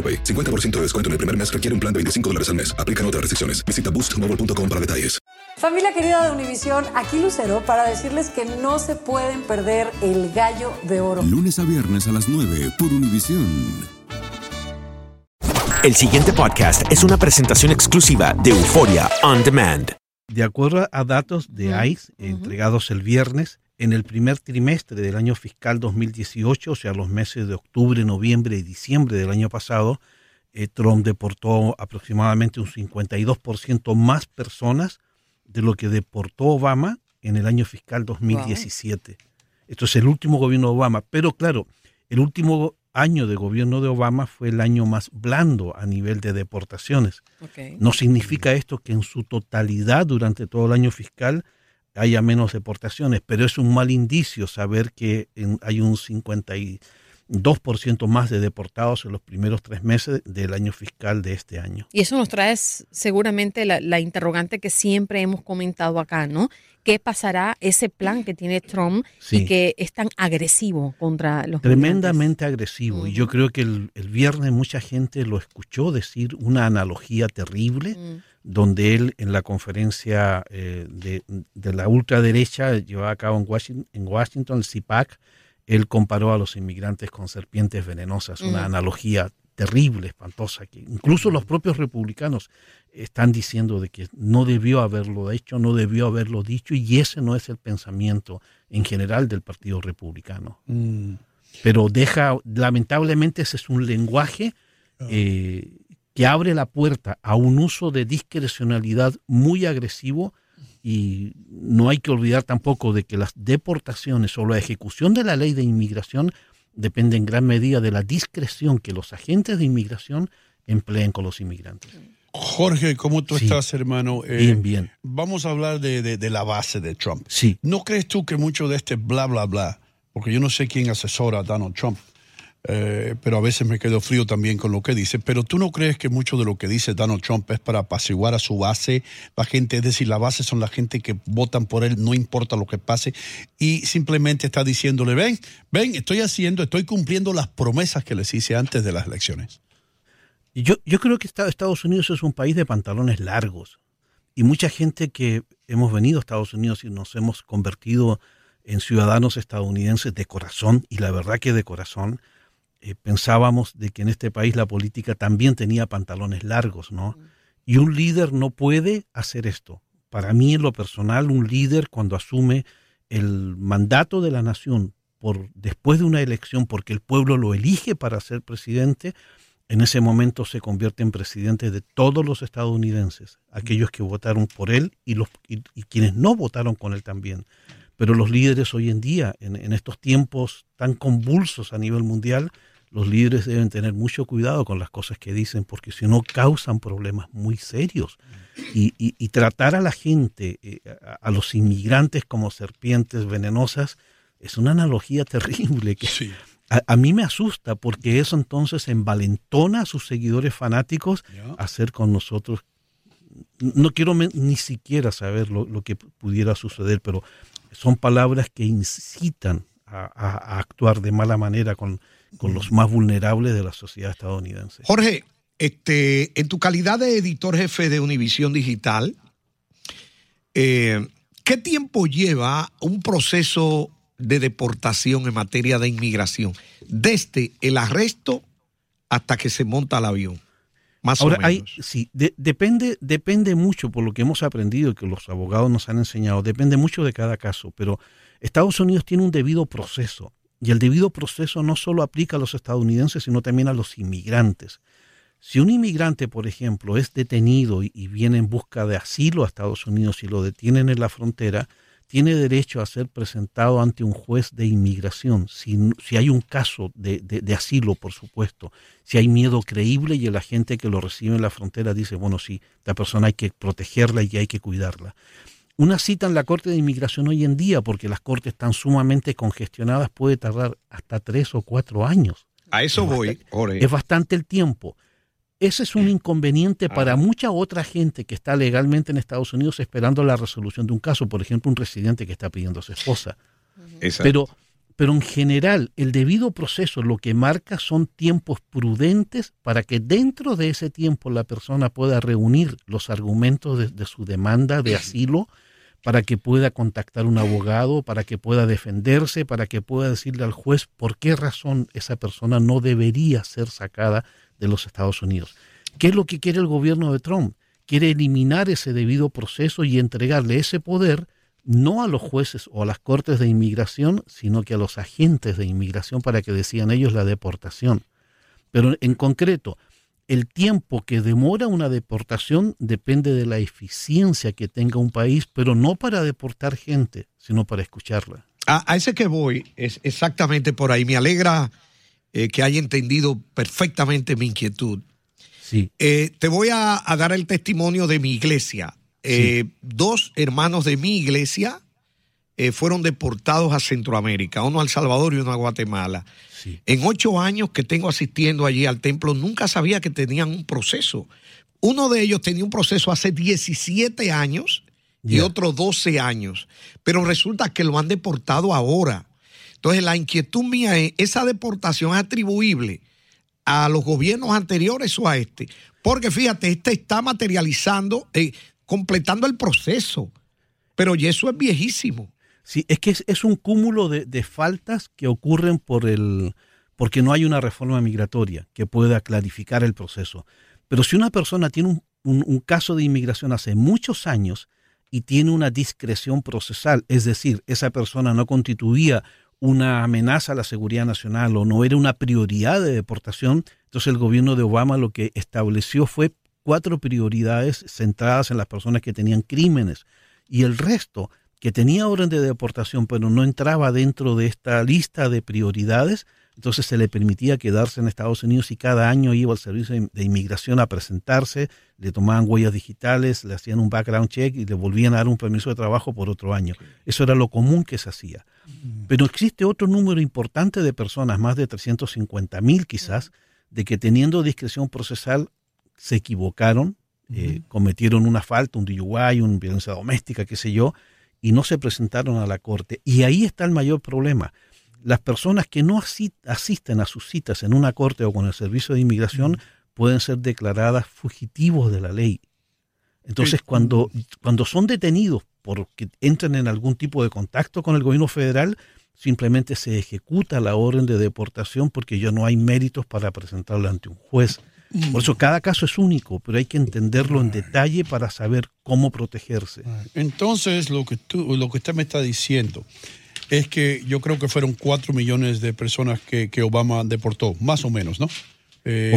AroPay. 50% de descuento en el primer mes requiere un plan de 25 dólares al mes. Aplican otras restricciones. Visita boostmobile.com para detalles. Familia querida de Univisión, aquí Lucero para decirles que no se pueden perder el gallo de oro. Lunes a viernes a las 9 por Univisión. El siguiente podcast es una presentación exclusiva de Euforia On Demand. De acuerdo a datos de ICE entregados el viernes, en el primer trimestre del año fiscal 2018, o sea, los meses de octubre, noviembre y diciembre del año pasado, eh, Trump deportó aproximadamente un 52% más personas de lo que deportó Obama en el año fiscal 2017. Esto es el último gobierno de Obama, pero claro, el último año de gobierno de Obama fue el año más blando a nivel de deportaciones. No significa esto que en su totalidad durante todo el año fiscal haya menos deportaciones, pero es un mal indicio saber que en- hay un 52% más de deportados en los primeros tres meses del año fiscal de este año. Y eso nos trae seguramente la, la interrogante que siempre hemos comentado acá, ¿no? ¿Qué pasará ese plan que tiene Trump y que es tan agresivo contra los Tremendamente agresivo. Y yo creo que el, el viernes mucha gente lo escuchó decir una analogía terrible, Mm. Donde él en la conferencia eh, de, de la ultraderecha llevada a cabo en Washington, en Washington, el CIPAC, él comparó a los inmigrantes con serpientes venenosas, una Mm. analogía terrible, espantosa, que incluso los propios republicanos están diciendo de que no debió haberlo hecho, no debió haberlo dicho, y ese no es el pensamiento en general del Partido Republicano. Pero deja, lamentablemente ese es un lenguaje eh, que abre la puerta a un uso de discrecionalidad muy agresivo y no hay que olvidar tampoco de que las deportaciones o la ejecución de la ley de inmigración depende en gran medida de la discreción que los agentes de inmigración empleen con los inmigrantes. Jorge, ¿cómo tú Sí. estás, hermano? Eh, Bien, bien. Vamos a hablar de, de- de la base de Trump. Sí. ¿No crees tú que mucho de este bla, bla, bla, porque yo no sé quién asesora a Donald Trump, eh, pero a veces me quedo frío también con lo que dice, pero tú no crees que mucho de lo que dice Donald Trump es para apaciguar a su base, la gente, es decir, la base son la gente que votan por él, no importa lo que pase, y simplemente está diciéndole, ven, ven, estoy haciendo, estoy cumpliendo las promesas que les hice antes de las elecciones. Yo, yo creo que esta- Estados Unidos es un país de pantalones largos. Y mucha gente que hemos venido a Estados Unidos y nos hemos convertido en ciudadanos estadounidenses de corazón, y la verdad que de corazón, eh, pensábamos de que en este país la política también tenía pantalones largos, ¿no? Y un líder no puede hacer esto. Para mí, en lo personal, un líder cuando asume el mandato de la nación por después de una elección, porque el pueblo lo elige para ser presidente, en ese momento se convierte en presidente de todos los estadounidenses, aquellos que votaron por él y, los, y, y quienes no votaron con él también. Pero los líderes hoy en día, en, en estos tiempos tan convulsos a nivel mundial, los líderes deben tener mucho cuidado con las cosas que dicen, porque si no causan problemas muy serios. Y, y- y tratar a la gente, eh, a, a los inmigrantes como serpientes venenosas, es una analogía terrible que a, a mí me asusta porque eso entonces envalentona a sus seguidores fanáticos a hacer con nosotros. No quiero ni siquiera saber lo, lo que pudiera suceder, pero son palabras que incitan a actuar de mala manera con, con los más vulnerables de la sociedad estadounidense. Jorge, este, en tu calidad de editor jefe de Univisión Digital, eh, ¿qué tiempo lleva un proceso de deportación en materia de inmigración? Desde el arresto hasta que se monta el avión. Más Ahora, o menos. hay, sí, de- depende, depende mucho, por lo que hemos aprendido y que los abogados nos han enseñado, depende mucho de cada caso, pero Estados Unidos tiene un debido proceso y el debido proceso no solo aplica a los estadounidenses, sino también a los inmigrantes. Si un inmigrante, por ejemplo, es detenido y, viene en busca de asilo a Estados Unidos y lo detienen en la frontera, tiene derecho a ser presentado ante un juez de inmigración, si, si hay un caso de, de- de asilo, por supuesto, si hay miedo creíble y el agente que lo recibe en la frontera dice, bueno, sí, la persona hay que protegerla y hay que cuidarla. Una cita en la Corte de Inmigración hoy en día, porque las cortes están sumamente congestionadas, puede tardar hasta tres o cuatro años. A eso voy, Jorge. Es bastante el tiempo. Ese es un inconveniente para mucha otra gente que está legalmente en Estados Unidos esperando la resolución de un caso. Por ejemplo, un residente que está pidiendo a su esposa. Exacto. Pero, pero en general, el debido proceso lo que marca son tiempos prudentes para que dentro de ese tiempo la persona pueda reunir los argumentos de, de su demanda de asilo, para que pueda contactar un abogado, para que pueda defenderse, para que pueda decirle al juez por qué razón esa persona no debería ser sacada de los Estados Unidos. ¿Qué es lo que quiere el gobierno de Trump? Quiere eliminar ese debido proceso y entregarle ese poder no a los jueces o a las cortes de inmigración, sino que a los agentes de inmigración para que decidan ellos la deportación. Pero en concreto, el tiempo que demora una deportación depende de la eficiencia que tenga un país, pero no para deportar gente, sino para escucharla. A, a ese que voy es exactamente por ahí. Me alegra eh, que haya entendido perfectamente mi inquietud. Sí. Eh, te voy a, a dar el testimonio de mi iglesia. Eh, Dos hermanos de mi iglesia eh, fueron deportados a Centroamérica, uno a El Salvador y uno a Guatemala. En ocho años que tengo asistiendo allí al templo, nunca sabía que tenían un proceso. Uno de ellos tenía un proceso hace 17 años y Ya. otro 12 años, pero resulta que lo han deportado ahora. Entonces la inquietud mía es, ¿esa deportación es atribuible a los gobiernos anteriores o a este? Porque fíjate, este está materializando, eh, completando el proceso, pero y eso es viejísimo. Sí, es que es, es un cúmulo de, de faltas que ocurren por el, porque no hay una reforma migratoria que pueda clarificar el proceso. Pero si una persona tiene un, un- un caso de inmigración hace muchos años y tiene una discreción procesal, es decir, esa persona no constituía una amenaza a la seguridad nacional o no era una prioridad de deportación, entonces el gobierno de Obama lo que estableció fue cuatro prioridades centradas en las personas que tenían crímenes y el resto que tenía orden de deportación pero no entraba dentro de esta lista de prioridades, entonces se le permitía quedarse en Estados Unidos y cada año iba al servicio de inmigración a presentarse, le tomaban huellas digitales, le hacían un background check y le volvían a dar un permiso de trabajo por otro año. Eso era lo común que se hacía. Pero existe otro número importante de personas, más de 350 mil quizás, de que teniendo discreción procesal se equivocaron, eh, cometieron una falta, un DUI, una violencia doméstica, qué sé yo, y no se presentaron a la corte. Y ahí está el mayor problema. Las personas que no asi- asisten a sus citas en una corte o con el servicio de inmigración pueden ser declaradas fugitivos de la ley. Entonces, cuando, cuando son detenidos porque entran en algún tipo de contacto con el gobierno federal, simplemente se ejecuta la orden de deportación porque ya no hay méritos para presentarla ante un juez. Por eso cada caso es único, pero hay que entenderlo en detalle para saber cómo protegerse. Entonces, lo que, tú, lo que usted me está diciendo es que yo creo que fueron cuatro millones de personas que, que Obama deportó, más o menos, ¿no? Eh,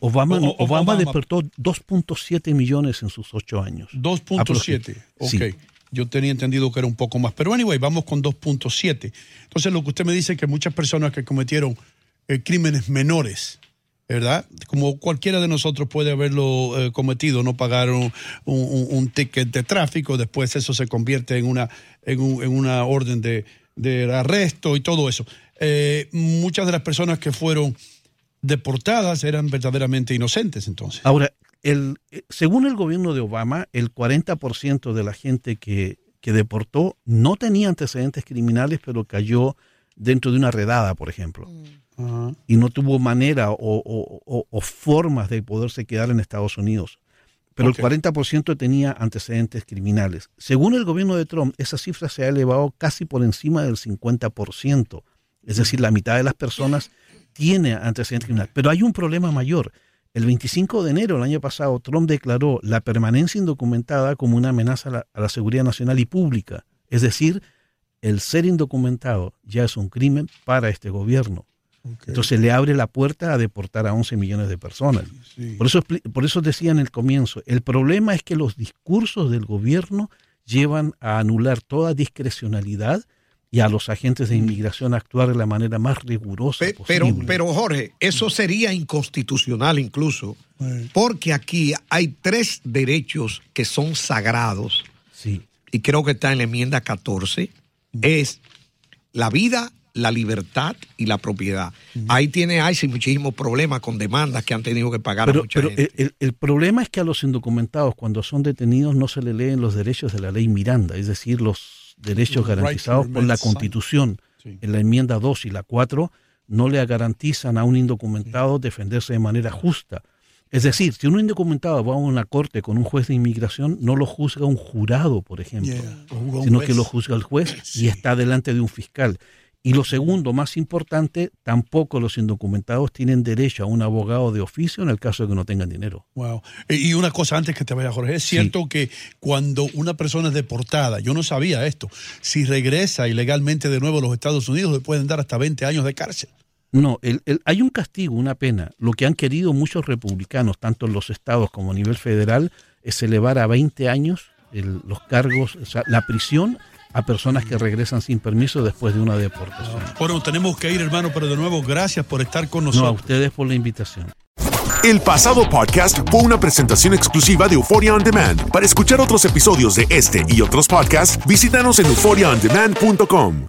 Obama, o- o- Obama deportó 2.7 millones en sus ocho años. 2.7. Ok. Sí. Yo tenía entendido que era un poco más. Pero anyway, vamos con 2.7. Entonces, lo que usted me dice es que muchas personas que cometieron eh, crímenes menores, ¿verdad? Como cualquiera de nosotros puede haberlo eh, cometido, no pagar un, ticket de tráfico, después eso se convierte en una, en un- en una orden de, arresto y todo eso. Eh, muchas de las personas que fueron deportadas eran verdaderamente inocentes entonces. Ahora, el, según el gobierno de Obama, el 40% de la gente que, que deportó no tenía antecedentes criminales, pero cayó dentro de una redada, por ejemplo. Ajá. Y no tuvo manera o, o- o- o formas de poderse quedar en Estados Unidos. Pero el 40% tenía antecedentes criminales. Según el gobierno de Trump, esa cifra se ha elevado casi por encima del 50%. Es decir, la mitad de las personas tiene antecedentes criminales. Pero hay un problema mayor. El 25 de enero del año pasado, Trump declaró la permanencia indocumentada como una amenaza a la, a la seguridad nacional y pública. Es decir, el ser indocumentado ya es un crimen para este gobierno. Entonces le abre la puerta a deportar a 11 millones de personas. Por, eso, por eso decía en el comienzo, el problema es que los discursos del gobierno llevan a anular toda discrecionalidad y a los agentes de inmigración a actuar de la manera más rigurosa posible. Pero, pero Jorge, eso sería inconstitucional incluso, porque aquí hay tres derechos que son sagrados. Sí. Y creo que está en la enmienda 14. Es la vida, la libertad y la propiedad. Ahí tiene ICE muchísimos problemas con demandas que han tenido que pagar a Pero, mucha pero gente. el, el- el problema es que a los indocumentados, cuando son detenidos, no se le leen los derechos de la ley Miranda, es decir, los derechos garantizados por la. Constitución. En la enmienda 2 y la 4 no le garantizan a un indocumentado defenderse de manera justa. Es decir, si un indocumentado va a una corte con un juez de inmigración, no lo juzga un jurado, por ejemplo, Yeah, sino que lo juzga el juez y está delante de un fiscal. Y lo segundo, más importante, tampoco los indocumentados tienen derecho a un abogado de oficio en el caso de que no tengan dinero. Wow. Eh, Y una cosa antes que te vaya, Jorge, es cierto que cuando una persona es deportada, yo no sabía esto, si regresa ilegalmente de nuevo a los Estados Unidos le pueden dar hasta 20 años de cárcel. No, el- el- hay un castigo, una pena. Lo que han querido muchos republicanos, tanto en los estados como a nivel federal, es elevar a 20 años el- los cargos, o sea, la prisión a personas que regresan sin permiso después de una deportación. Bueno, tenemos que ir, hermano, pero de nuevo, gracias por estar con No, a nosotros. ustedes por la invitación. El pasado podcast fue una presentación exclusiva de Euphoria On Demand. Para escuchar otros episodios de este y otros podcasts, visítanos en euphoriaondemand.com.